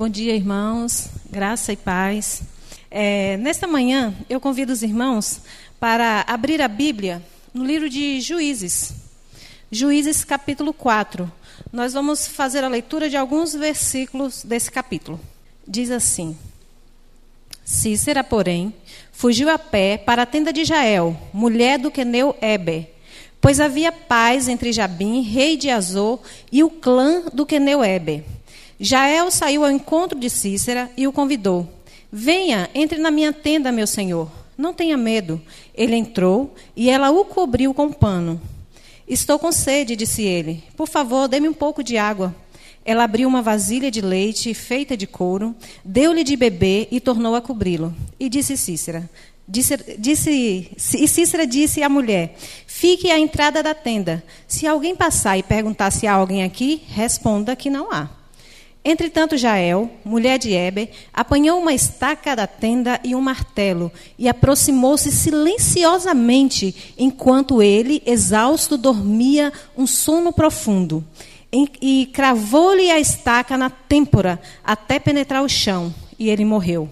Bom dia, irmãos. Graça e paz. É, nesta manhã, eu convido os irmãos para abrir a Bíblia no livro de Juízes. Juízes, capítulo 4. Nós vamos fazer a leitura de alguns versículos desse capítulo. Diz assim: Cícera, porém, fugiu a pé para a tenda de Jael, mulher do queneu Eber, pois havia paz entre Jabim, rei de Azor, e o clã do queneu Eber. Jael saiu ao encontro de Cícera e o convidou. Venha, entre na minha tenda, meu senhor. Não tenha medo. Ele entrou e ela o cobriu com pano. Estou com sede, disse ele. Por favor, dê-me um pouco de água. Ela abriu uma vasilha de leite feita de couro, deu-lhe de beber e tornou a cobri-lo. E disse Cícera: Disse, disse, e Cícera disse à mulher: Fique à entrada da tenda. Se alguém passar e perguntar se há alguém aqui, responda que não há. Entretanto, Jael, mulher de Eber, apanhou uma estaca da tenda e um martelo e aproximou-se silenciosamente enquanto ele, exausto, dormia um sono profundo. E cravou-lhe a estaca na têmpora até penetrar o chão, e ele morreu.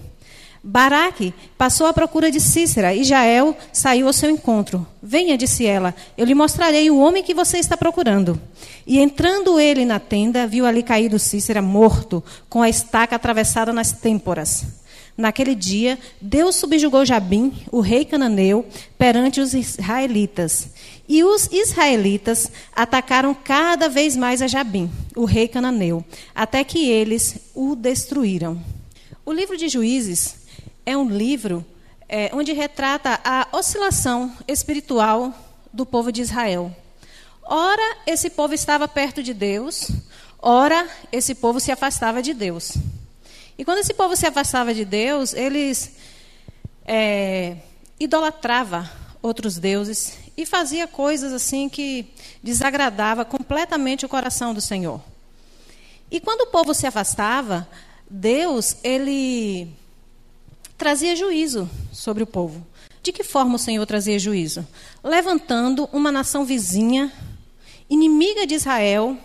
Baraque passou à procura de Cícera e Jael saiu ao seu encontro. Venha, disse ela, eu lhe mostrarei o homem que você está procurando. E entrando ele na tenda, viu ali caído Cícera morto, com a estaca atravessada nas têmporas. Naquele dia, Deus subjugou Jabim, o rei cananeu, perante os israelitas. E os israelitas atacaram cada vez mais a Jabim, o rei cananeu, até que eles o destruíram. O livro de Juízes é um livro é, onde retrata a oscilação espiritual do povo de Israel. Ora, esse povo estava perto de Deus, ora, esse povo se afastava de Deus. E quando esse povo se afastava de Deus, eles é, idolatrava outros deuses e fazia coisas assim que desagradava completamente o coração do Senhor. E quando o povo se afastava, Deus ele trazia juízo sobre o povo. De que forma o Senhor trazia juízo? Levantando uma nação vizinha, inimiga de Israel,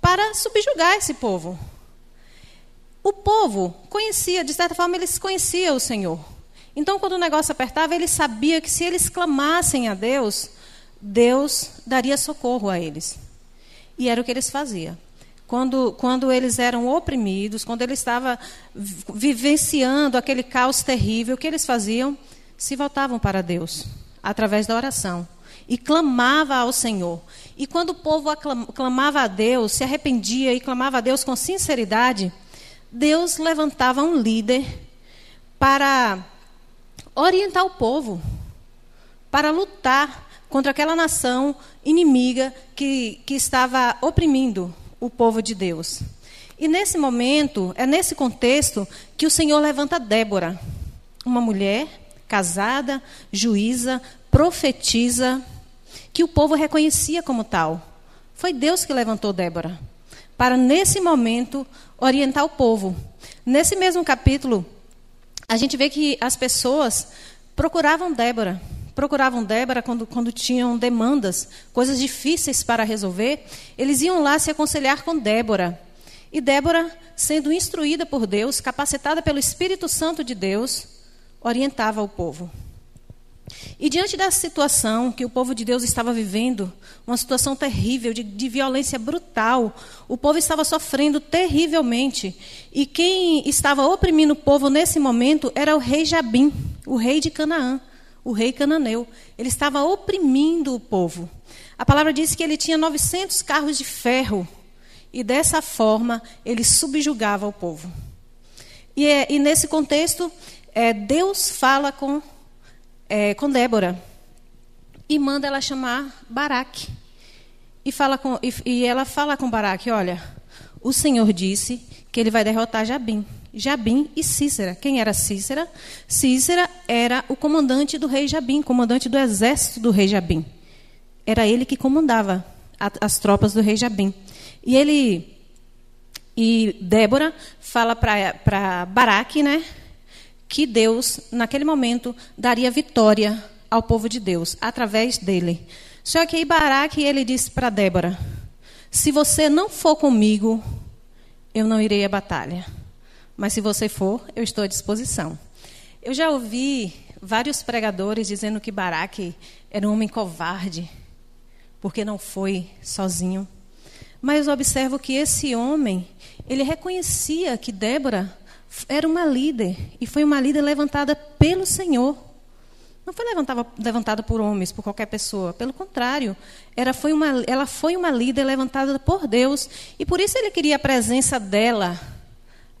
para subjugar esse povo. O povo conhecia, de certa forma, eles conheciam o Senhor. Então, quando o negócio apertava, eles sabiam que se eles clamassem a Deus, Deus daria socorro a eles. E era o que eles faziam quando, quando eles eram oprimidos, quando ele estava vivenciando aquele caos terrível, o que eles faziam? Se voltavam para Deus, através da oração. E clamava ao Senhor. E quando o povo clamava a Deus, se arrependia e clamava a Deus com sinceridade, Deus levantava um líder para orientar o povo, para lutar contra aquela nação inimiga que, que estava oprimindo o povo de Deus. E nesse momento, é nesse contexto que o Senhor levanta Débora, uma mulher casada, juíza, profetiza, que o povo reconhecia como tal. Foi Deus que levantou Débora para nesse momento orientar o povo. Nesse mesmo capítulo, a gente vê que as pessoas procuravam Débora procuravam Débora quando, quando tinham demandas, coisas difíceis para resolver, eles iam lá se aconselhar com Débora. E Débora, sendo instruída por Deus, capacitada pelo Espírito Santo de Deus, orientava o povo. E diante da situação que o povo de Deus estava vivendo, uma situação terrível, de, de, violência brutal, o povo estava sofrendo terrivelmente. E quem estava oprimindo o povo nesse momento era o rei Jabim, o rei de Canaã o rei cananeu. Ele estava oprimindo o povo. A palavra diz que ele tinha 900 carros de ferro. E dessa forma ele subjugava o povo. E, é, e nesse contexto, é, Deus fala com, é, com Débora e manda ela chamar Baraque. E, fala com, e, e ela fala com Baraque: Olha, o Senhor disse que ele vai derrotar Jabim. Jabim e Cícera. Quem era Cícera? Cícera era o comandante do rei Jabim, comandante do exército do rei Jabim. Era ele que comandava as tropas do rei Jabim. E ele e Débora fala para Baraque, né, que Deus naquele momento daria vitória ao povo de Deus através dele. Só que aí Baraque ele disse para Débora: Se você não for comigo, eu não irei à batalha. Mas se você for, eu estou à disposição. Eu já ouvi vários pregadores dizendo que Baraque era um homem covarde, porque não foi sozinho. Mas observo que esse homem, ele reconhecia que Débora era uma líder, e foi uma líder levantada pelo Senhor. Não foi levantada, por homens, por qualquer pessoa. Pelo contrário, ela foi, uma, ela foi uma líder levantada por Deus. E por isso ele queria a presença dela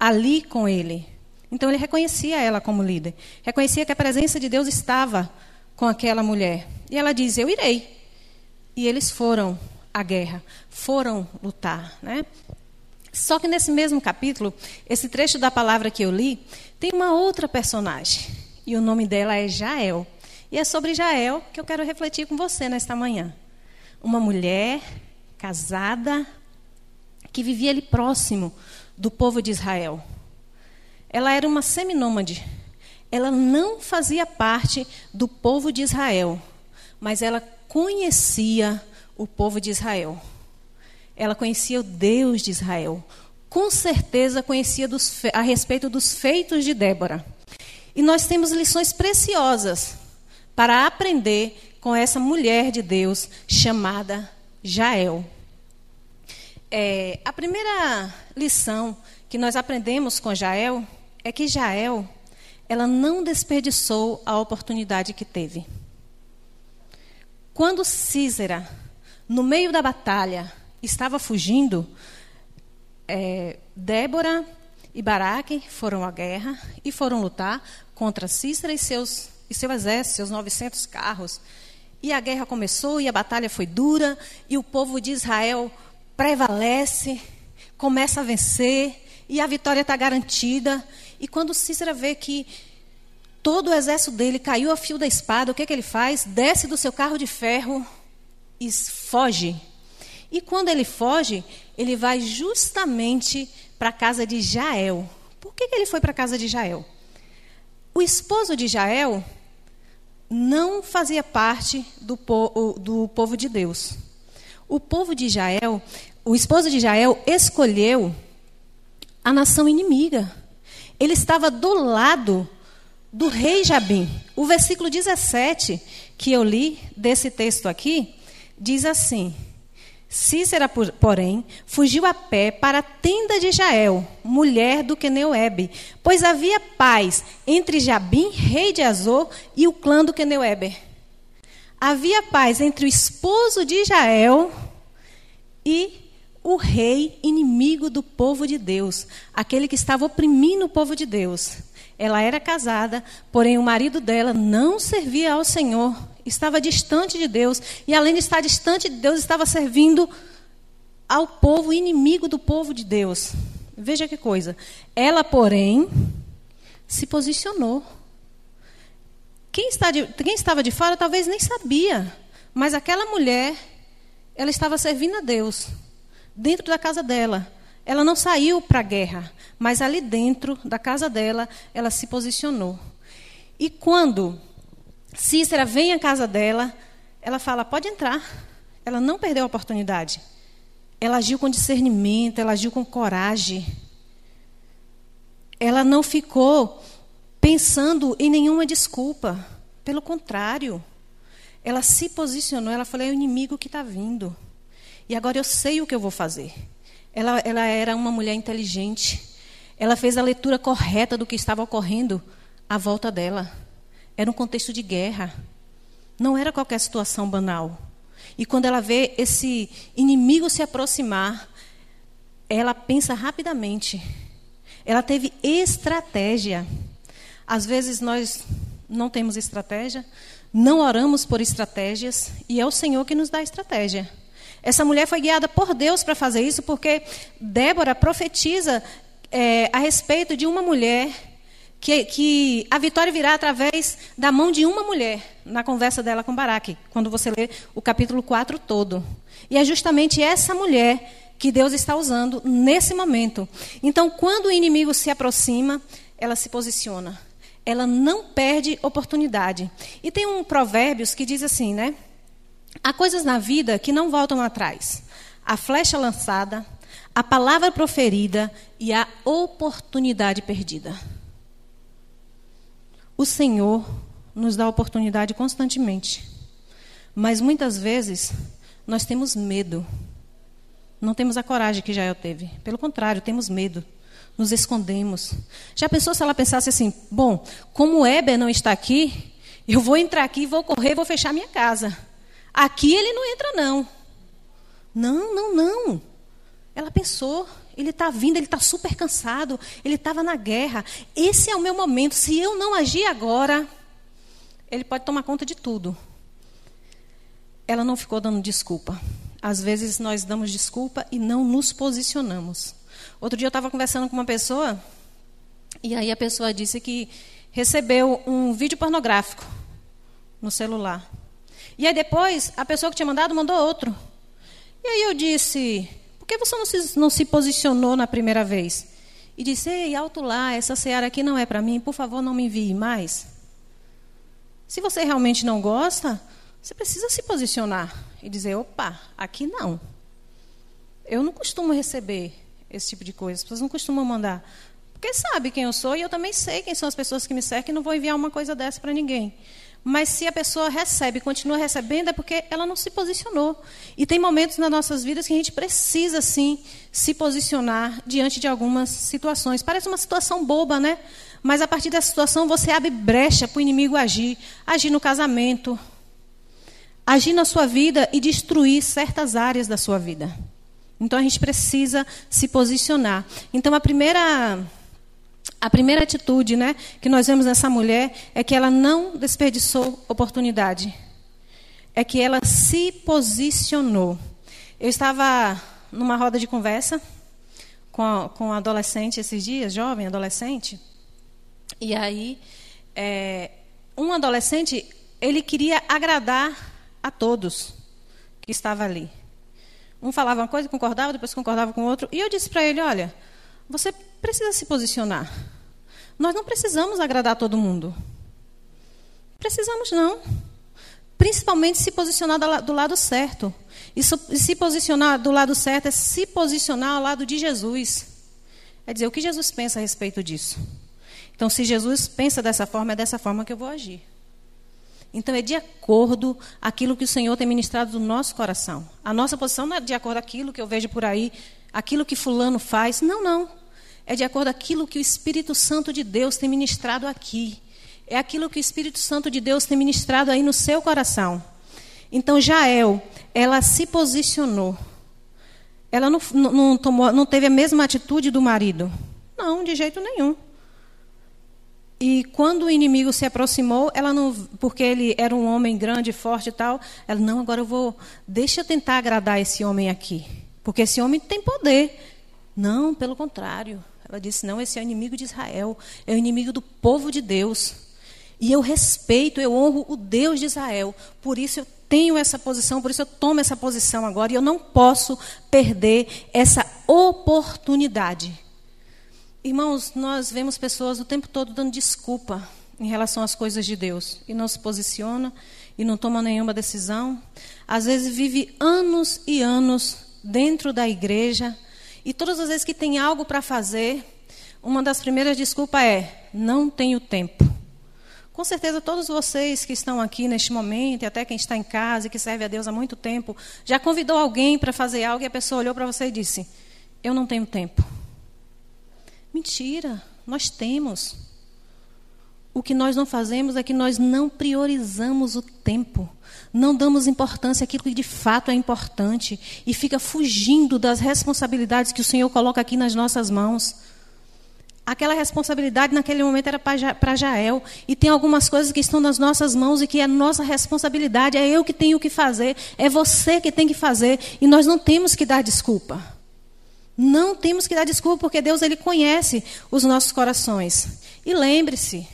ali com ele. Então ele reconhecia ela como líder. Reconhecia que a presença de Deus estava com aquela mulher. E ela diz: Eu irei. E eles foram à guerra, foram lutar. Né? Só que nesse mesmo capítulo, esse trecho da palavra que eu li, tem uma outra personagem. E o nome dela é Jael. E é sobre Jael que eu quero refletir com você nesta manhã. Uma mulher casada que vivia ali próximo do povo de Israel. Ela era uma seminômade. Ela não fazia parte do povo de Israel, mas ela conhecia o povo de Israel. Ela conhecia o Deus de Israel. Com certeza conhecia dos, a respeito dos feitos de Débora. E nós temos lições preciosas para aprender com essa mulher de Deus chamada Jael. É, a primeira lição que nós aprendemos com Jael é que Jael ela não desperdiçou a oportunidade que teve. Quando Císera, no meio da batalha, estava fugindo, é, Débora e Baraque foram à guerra e foram lutar contra Cícera e, seus, e seu exército, seus 900 carros. E a guerra começou e a batalha foi dura e o povo de Israel prevalece, começa a vencer e a vitória está garantida. E quando Cícera vê que todo o exército dele caiu a fio da espada, o que, que ele faz? Desce do seu carro de ferro e foge. E quando ele foge, ele vai justamente para a casa de Jael. Por que, que ele foi para a casa de Jael? O esposo de Jael não fazia parte do, po do povo de Deus. O povo de Jael, o esposo de Jael escolheu a nação inimiga. Ele estava do lado do rei Jabim. O versículo 17 que eu li desse texto aqui diz assim: Cícera, porém, fugiu a pé para a tenda de Jael, mulher do Queneuebe, pois havia paz entre Jabim, rei de Azor, e o clã do Queneuebe. Havia paz entre o esposo de Jael e o rei inimigo do povo de Deus, aquele que estava oprimindo o povo de Deus. Ela era casada, porém o marido dela não servia ao Senhor, estava distante de Deus, e além de estar distante de Deus, estava servindo ao povo inimigo do povo de Deus. Veja que coisa. Ela, porém, se posicionou. Quem, de, quem estava de fora talvez nem sabia, mas aquela mulher, ela estava servindo a Deus, dentro da casa dela. Ela não saiu para a guerra, mas ali dentro da casa dela, ela se posicionou. E quando Cícera vem à casa dela, ela fala: pode entrar. Ela não perdeu a oportunidade. Ela agiu com discernimento, ela agiu com coragem. Ela não ficou pensando em nenhuma desculpa. Pelo contrário, ela se posicionou. Ela falou: é o inimigo que está vindo. E agora eu sei o que eu vou fazer. Ela, ela era uma mulher inteligente. Ela fez a leitura correta do que estava ocorrendo à volta dela. Era um contexto de guerra. Não era qualquer situação banal. E quando ela vê esse inimigo se aproximar, ela pensa rapidamente. Ela teve estratégia. Às vezes nós não temos estratégia, não oramos por estratégias, e é o Senhor que nos dá estratégia. Essa mulher foi guiada por Deus para fazer isso, porque Débora profetiza é, a respeito de uma mulher que, que, a vitória virá através da mão de uma mulher, na conversa dela com Baraque, quando você lê o capítulo 4 todo. E é justamente essa mulher que Deus está usando nesse momento. Então, quando o inimigo se aproxima, ela se posiciona. Ela não perde oportunidade. E tem um provérbios que diz assim, né? Há coisas na vida que não voltam atrás. A flecha lançada, a palavra proferida e a oportunidade perdida. O Senhor nos dá oportunidade constantemente, mas muitas vezes nós temos medo. Não temos a coragem que Jael teve. Pelo contrário, temos medo. Nos escondemos. Já pensou se ela pensasse assim: bom, como o Eber não está aqui, eu vou entrar aqui, vou correr, vou fechar minha casa. Aqui ele não entra, não. Não, não, não. Ela pensou, ele está vindo, ele está super cansado, ele estava na guerra. Esse é o meu momento. Se eu não agir agora, ele pode tomar conta de tudo. Ela não ficou dando desculpa. Às vezes nós damos desculpa e não nos posicionamos. Outro dia eu estava conversando com uma pessoa, e aí a pessoa disse que recebeu um vídeo pornográfico no celular. E aí depois, a pessoa que tinha mandado mandou outro. E aí eu disse: por que você não se, não se posicionou na primeira vez? E disse: ei, alto lá, essa seara aqui não é para mim, por favor, não me envie mais. Se você realmente não gosta, você precisa se posicionar e dizer: opa, aqui não. Eu não costumo receber esse tipo de coisa, as pessoas não costumam mandar. Porque sabe quem eu sou e eu também sei quem são as pessoas que me cercam e não vou enviar uma coisa dessa para ninguém. Mas se a pessoa recebe, continua recebendo, é porque ela não se posicionou. E tem momentos nas nossas vidas que a gente precisa, sim, se posicionar diante de algumas situações. Parece uma situação boba, né? Mas a partir dessa situação você abre brecha para o inimigo agir. Agir no casamento, agir na sua vida e destruir certas áreas da sua vida. Então a gente precisa se posicionar. Então a primeira a primeira atitude né, que nós vemos nessa mulher é que ela não desperdiçou oportunidade. É que ela se posicionou. Eu estava numa roda de conversa com, com um adolescente esses dias, jovem adolescente, e aí é, um adolescente ele queria agradar a todos que estava ali. Um falava uma coisa, concordava, depois concordava com o outro, e eu disse para ele, olha, você precisa se posicionar. Nós não precisamos agradar todo mundo. Precisamos não. Principalmente se posicionar do lado certo. E se posicionar do lado certo é se posicionar ao lado de Jesus. É dizer, o que Jesus pensa a respeito disso? Então, se Jesus pensa dessa forma, é dessa forma que eu vou agir. Então, é de acordo aquilo que o Senhor tem ministrado no nosso coração. A nossa posição não é de acordo aquilo que eu vejo por aí, aquilo que fulano faz. Não, não. É de acordo aquilo que o Espírito Santo de Deus tem ministrado aqui. É aquilo que o Espírito Santo de Deus tem ministrado aí no seu coração. Então, Jael, ela se posicionou. Ela não, não, tomou, não teve a mesma atitude do marido. Não, de jeito nenhum. E quando o inimigo se aproximou, ela não, porque ele era um homem grande, forte e tal, ela não, agora eu vou, deixa eu tentar agradar esse homem aqui, porque esse homem tem poder. Não, pelo contrário. Ela disse: não, esse é o inimigo de Israel, é o inimigo do povo de Deus. E eu respeito, eu honro o Deus de Israel. Por isso eu tenho essa posição, por isso eu tomo essa posição agora. E eu não posso perder essa oportunidade. Irmãos, nós vemos pessoas o tempo todo dando desculpa em relação às coisas de Deus. E não se posiciona e não toma nenhuma decisão. Às vezes vive anos e anos dentro da igreja e todas as vezes que tem algo para fazer, uma das primeiras desculpas é: não tenho tempo. Com certeza, todos vocês que estão aqui neste momento, e até quem está em casa e que serve a Deus há muito tempo, já convidou alguém para fazer algo e a pessoa olhou para você e disse: Eu não tenho tempo. Mentira, nós temos. O que nós não fazemos é que nós não priorizamos o tempo não damos importância àquilo que de fato é importante e fica fugindo das responsabilidades que o Senhor coloca aqui nas nossas mãos. Aquela responsabilidade naquele momento era para Jael. E tem algumas coisas que estão nas nossas mãos e que é nossa responsabilidade. É eu que tenho que fazer, é você que tem que fazer. E nós não temos que dar desculpa. Não temos que dar desculpa, porque Deus ele conhece os nossos corações. E lembre-se,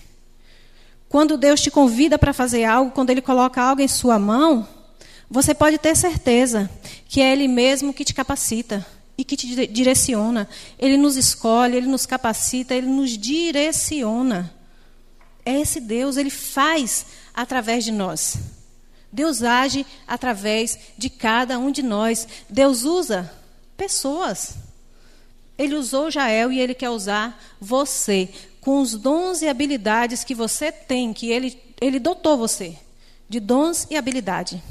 quando Deus te convida para fazer algo, quando Ele coloca algo em sua mão, você pode ter certeza que é Ele mesmo que te capacita e que te direciona. Ele nos escolhe, Ele nos capacita, Ele nos direciona. É esse Deus, Ele faz através de nós. Deus age através de cada um de nós. Deus usa pessoas. Ele usou Jael e ele quer usar você com os dons e habilidades que você tem, que ele, ele dotou você de dons e habilidade.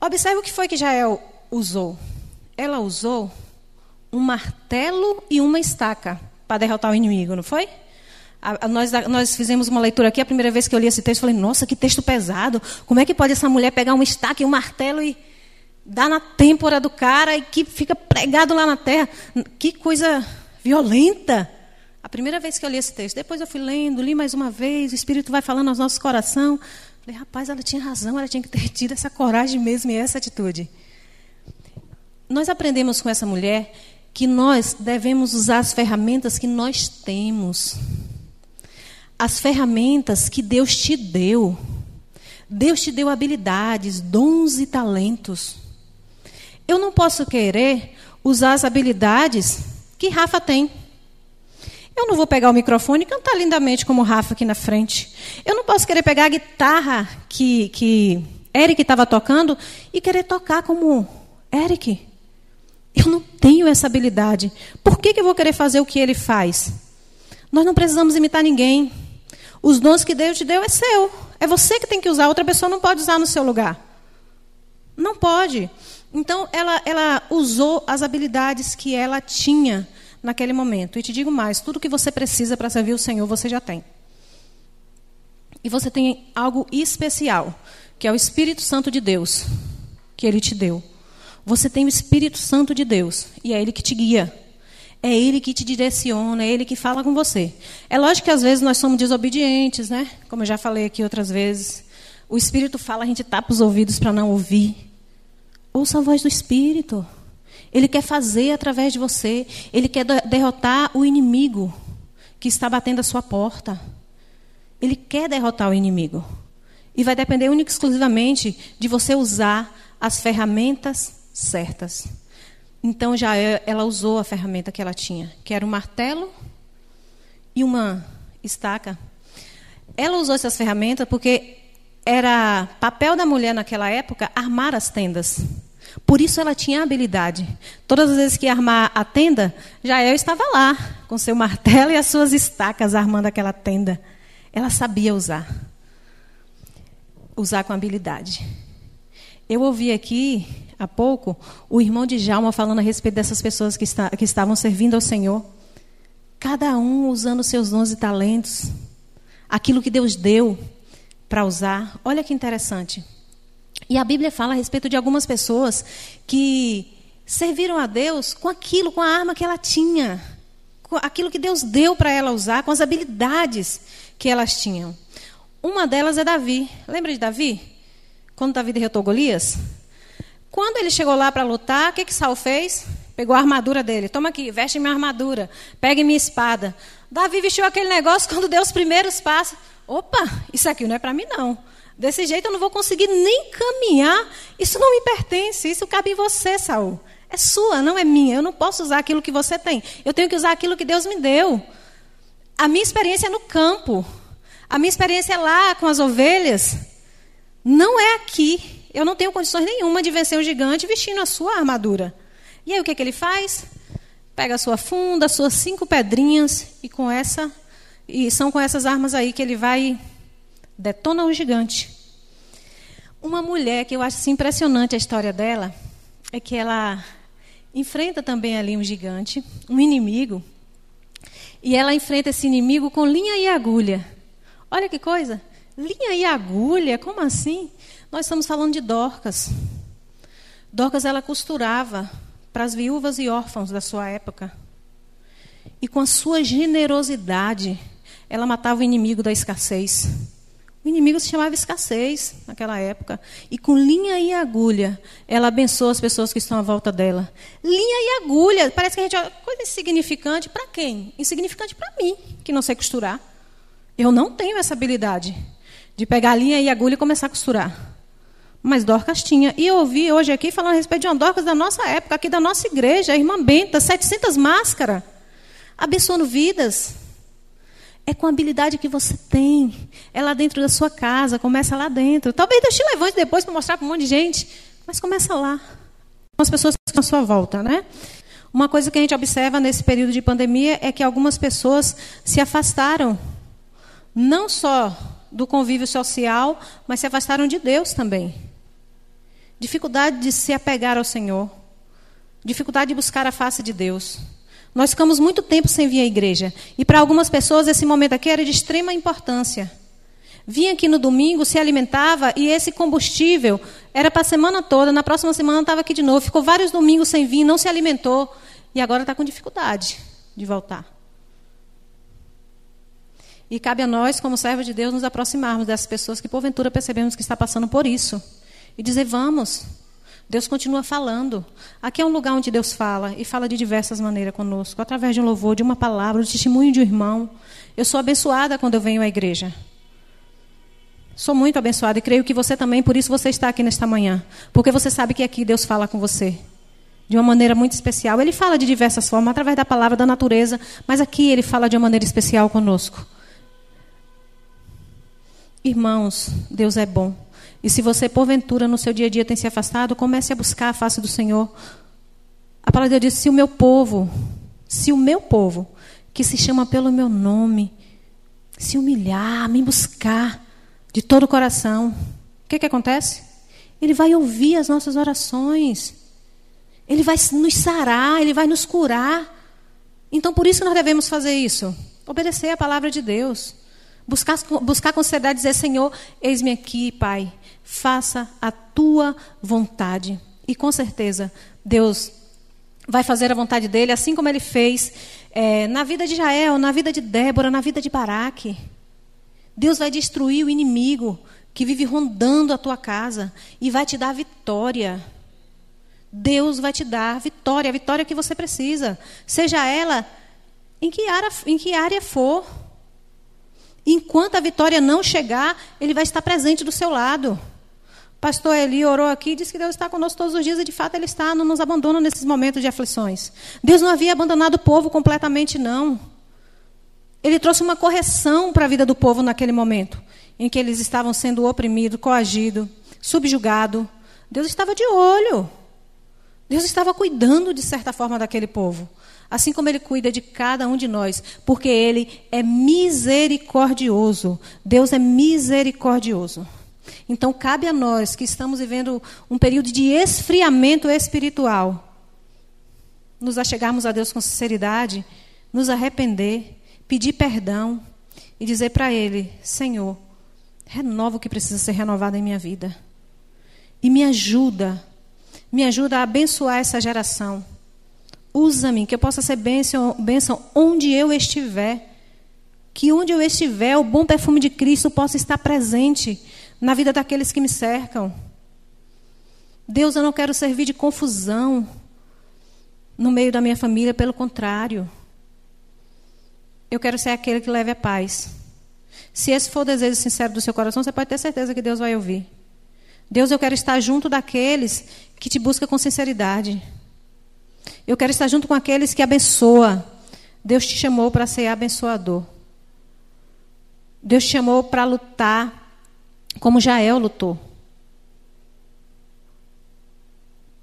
Observe o que foi que Jael usou. Ela usou um martelo e uma estaca para derrotar o inimigo, não foi? A, a, nós, a, nós, fizemos uma leitura aqui, a primeira vez que eu li esse texto, falei, nossa, que texto pesado. Como é que pode essa mulher pegar uma estaca e um martelo e dar na têmpora do cara e que fica pregado lá na terra? Que coisa violenta. A primeira vez que eu li esse texto. Depois eu fui lendo, li mais uma vez, o Espírito vai falando aos nossos corações. Falei, rapaz, ela tinha razão, ela tinha que ter tido essa coragem mesmo e essa atitude. Nós aprendemos com essa mulher que nós devemos usar as ferramentas que nós temos as ferramentas que Deus te deu. Deus te deu habilidades, dons e talentos. Eu não posso querer usar as habilidades que Rafa tem. Eu não vou pegar o microfone e cantar lindamente como Rafa aqui na frente. Eu não posso querer pegar a guitarra que, que Eric estava tocando e querer tocar como Eric. Eu não tenho essa habilidade. Por que, que eu vou querer fazer o que ele faz? Nós não precisamos imitar ninguém. Os dons que Deus te deu é seu. É você que tem que usar, outra pessoa não pode usar no seu lugar. Não pode. Então, ela, ela usou as habilidades que ela tinha naquele momento. E te digo mais: tudo que você precisa para servir o Senhor, você já tem. E você tem algo especial, que é o Espírito Santo de Deus, que Ele te deu. Você tem o Espírito Santo de Deus, e é Ele que te guia. É Ele que te direciona, é Ele que fala com você. É lógico que às vezes nós somos desobedientes, né? Como eu já falei aqui outras vezes. O Espírito fala, a gente tapa os ouvidos para não ouvir. Ouça a voz do Espírito. Ele quer fazer através de você. Ele quer derrotar o inimigo que está batendo a sua porta. Ele quer derrotar o inimigo. E vai depender única e exclusivamente de você usar as ferramentas certas. Então já é, ela usou a ferramenta que ela tinha, que era um martelo e uma estaca. Ela usou essas ferramentas porque era papel da mulher naquela época armar as tendas. Por isso ela tinha habilidade. Todas as vezes que ia armar a tenda, Jael estava lá, com seu martelo e as suas estacas armando aquela tenda. Ela sabia usar. Usar com habilidade. Eu ouvi aqui há pouco o irmão de Jalma falando a respeito dessas pessoas que, está, que estavam servindo ao Senhor. Cada um usando seus dons e talentos, aquilo que Deus deu para usar. Olha que interessante. E a Bíblia fala a respeito de algumas pessoas que serviram a Deus com aquilo, com a arma que ela tinha, com aquilo que Deus deu para ela usar, com as habilidades que elas tinham. Uma delas é Davi. Lembra de Davi? Quando Davi derrotou Golias? Quando ele chegou lá para lutar, o que, que Saul fez? Pegou a armadura dele. Toma aqui, veste minha armadura. Pegue minha espada. Davi vestiu aquele negócio quando deu os primeiros passos. Opa, isso aqui não é para mim, não. Desse jeito eu não vou conseguir nem caminhar. Isso não me pertence. Isso cabe em você, Saul. É sua, não é minha. Eu não posso usar aquilo que você tem. Eu tenho que usar aquilo que Deus me deu. A minha experiência é no campo. A minha experiência é lá com as ovelhas. Não é aqui. Eu não tenho condições nenhuma de vencer um gigante vestindo a sua armadura. E aí o que, é que ele faz? Pega a sua funda, as suas cinco pedrinhas e com essa e são com essas armas aí que ele vai detona o gigante. Uma mulher que eu acho assim, impressionante a história dela é que ela enfrenta também ali um gigante, um inimigo, e ela enfrenta esse inimigo com linha e agulha. Olha que coisa! Linha e agulha, como assim? Nós estamos falando de Dorcas. Dorcas ela costurava para as viúvas e órfãos da sua época. E com a sua generosidade, ela matava o inimigo da escassez. O inimigo se chamava escassez naquela época. E com linha e agulha, ela abençoa as pessoas que estão à volta dela. Linha e agulha, parece que a gente coisa insignificante para quem? Insignificante para mim, que não sei costurar. Eu não tenho essa habilidade de pegar linha e agulha e começar a costurar. Mas Dorcas tinha. E eu ouvi hoje aqui falando a respeito de uma Dorcas da nossa época, aqui da nossa igreja, a irmã Benta, 700 máscaras, abençoando vidas. É com a habilidade que você tem. É lá dentro da sua casa, começa lá dentro. Talvez Deus te levante depois para mostrar para um monte de gente, mas começa lá. Com as pessoas que estão à sua volta, né? Uma coisa que a gente observa nesse período de pandemia é que algumas pessoas se afastaram, não só do convívio social, mas se afastaram de Deus também. Dificuldade de se apegar ao Senhor, dificuldade de buscar a face de Deus. Nós ficamos muito tempo sem vir à igreja. E para algumas pessoas esse momento aqui era de extrema importância. Vinha aqui no domingo, se alimentava e esse combustível era para a semana toda. Na próxima semana estava aqui de novo. Ficou vários domingos sem vir, não se alimentou e agora está com dificuldade de voltar. E cabe a nós, como servos de Deus, nos aproximarmos dessas pessoas que porventura percebemos que está passando por isso e dizer: vamos. Deus continua falando. Aqui é um lugar onde Deus fala e fala de diversas maneiras conosco, através de um louvor, de uma palavra, do testemunho de um irmão. Eu sou abençoada quando eu venho à igreja. Sou muito abençoada e creio que você também, por isso você está aqui nesta manhã. Porque você sabe que aqui Deus fala com você. De uma maneira muito especial. Ele fala de diversas formas, através da palavra, da natureza, mas aqui ele fala de uma maneira especial conosco. Irmãos, Deus é bom. E se você, porventura, no seu dia a dia tem se afastado, comece a buscar a face do Senhor. A palavra de Deus diz: se o meu povo, se o meu povo, que se chama pelo meu nome, se humilhar, me buscar, de todo o coração, o que, que acontece? Ele vai ouvir as nossas orações. Ele vai nos sarar, ele vai nos curar. Então, por isso nós devemos fazer isso. Obedecer a palavra de Deus. Buscar, buscar com seriedade dizer, Senhor, eis-me aqui, Pai. Faça a tua vontade. E com certeza, Deus vai fazer a vontade dele, assim como ele fez é, na vida de Israel, na vida de Débora, na vida de Baraque. Deus vai destruir o inimigo que vive rondando a tua casa e vai te dar vitória. Deus vai te dar vitória, a vitória que você precisa, seja ela em que área, em que área for. Enquanto a vitória não chegar, Ele vai estar presente do seu lado. Pastor Eli orou aqui e disse que Deus está conosco todos os dias e de fato Ele está, não nos abandona nesses momentos de aflições. Deus não havia abandonado o povo completamente, não. Ele trouxe uma correção para a vida do povo naquele momento, em que eles estavam sendo oprimidos, coagidos, subjugados. Deus estava de olho. Deus estava cuidando, de certa forma, daquele povo. Assim como Ele cuida de cada um de nós, porque Ele é misericordioso. Deus é misericordioso. Então, cabe a nós que estamos vivendo um período de esfriamento espiritual, nos achegarmos a Deus com sinceridade, nos arrepender pedir perdão e dizer para Ele: Senhor, renova o que precisa ser renovado em minha vida. E me ajuda, me ajuda a abençoar essa geração. Usa-me, que eu possa ser bênção, bênção onde eu estiver. Que onde eu estiver, o bom perfume de Cristo possa estar presente na vida daqueles que me cercam. Deus, eu não quero servir de confusão no meio da minha família, pelo contrário. Eu quero ser aquele que leve a paz. Se esse for o desejo sincero do seu coração, você pode ter certeza que Deus vai ouvir. Deus, eu quero estar junto daqueles que te buscam com sinceridade. Eu quero estar junto com aqueles que abençoa. Deus te chamou para ser abençoador. Deus te chamou para lutar como Jael lutou.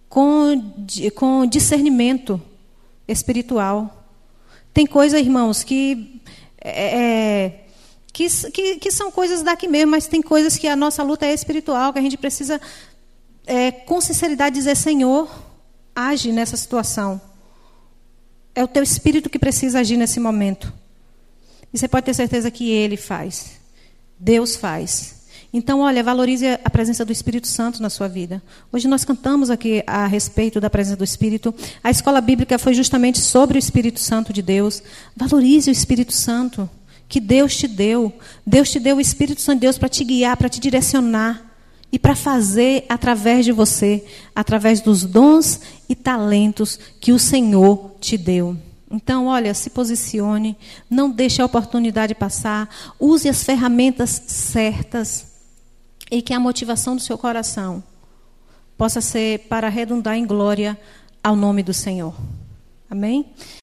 Com, com discernimento espiritual. Tem coisas, irmãos, que, é, é, que, que, que, são coisas daqui mesmo, mas tem coisas que a nossa luta é espiritual, que a gente precisa, é, com sinceridade, dizer: Senhor, age nessa situação. É o teu espírito que precisa agir nesse momento. E você pode ter certeza que Ele faz. Deus faz. Então, olha, valorize a presença do Espírito Santo na sua vida. Hoje nós cantamos aqui a respeito da presença do Espírito. A escola bíblica foi justamente sobre o Espírito Santo de Deus. Valorize o Espírito Santo que Deus te deu. Deus te deu o Espírito Santo de Deus para te guiar, para te direcionar e para fazer através de você, através dos dons e talentos que o Senhor te deu. Então, olha, se posicione, não deixe a oportunidade passar, use as ferramentas certas e que a motivação do seu coração possa ser para redundar em glória ao nome do Senhor. Amém?